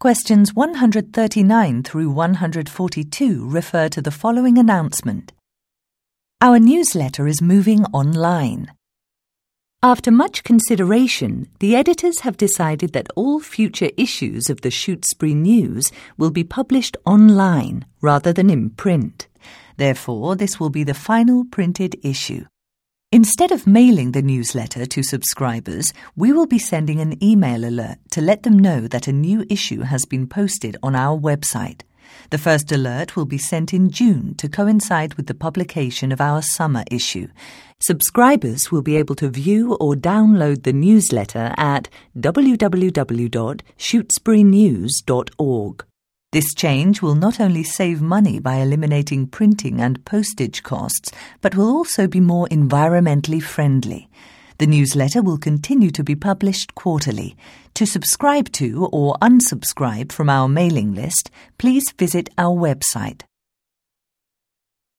Questions 139 through 142 refer to the following announcement. Our newsletter is moving online. After much consideration, the editors have decided that all future issues of the Shutesbury News will be published online rather than in print. Therefore, this will be the final printed issue. Instead of mailing the newsletter to subscribers, we will be sending an email alert to let them know that a new issue has been posted on our website. The first alert will be sent in June to coincide with the publication of our summer issue. Subscribers will be able to view or download the newsletter at www.shutesburynews.org. This change will not only save money by eliminating printing and postage costs, but will also be more environmentally friendly. The newsletter will continue to be published quarterly. To subscribe to or unsubscribe from our mailing list, please visit our website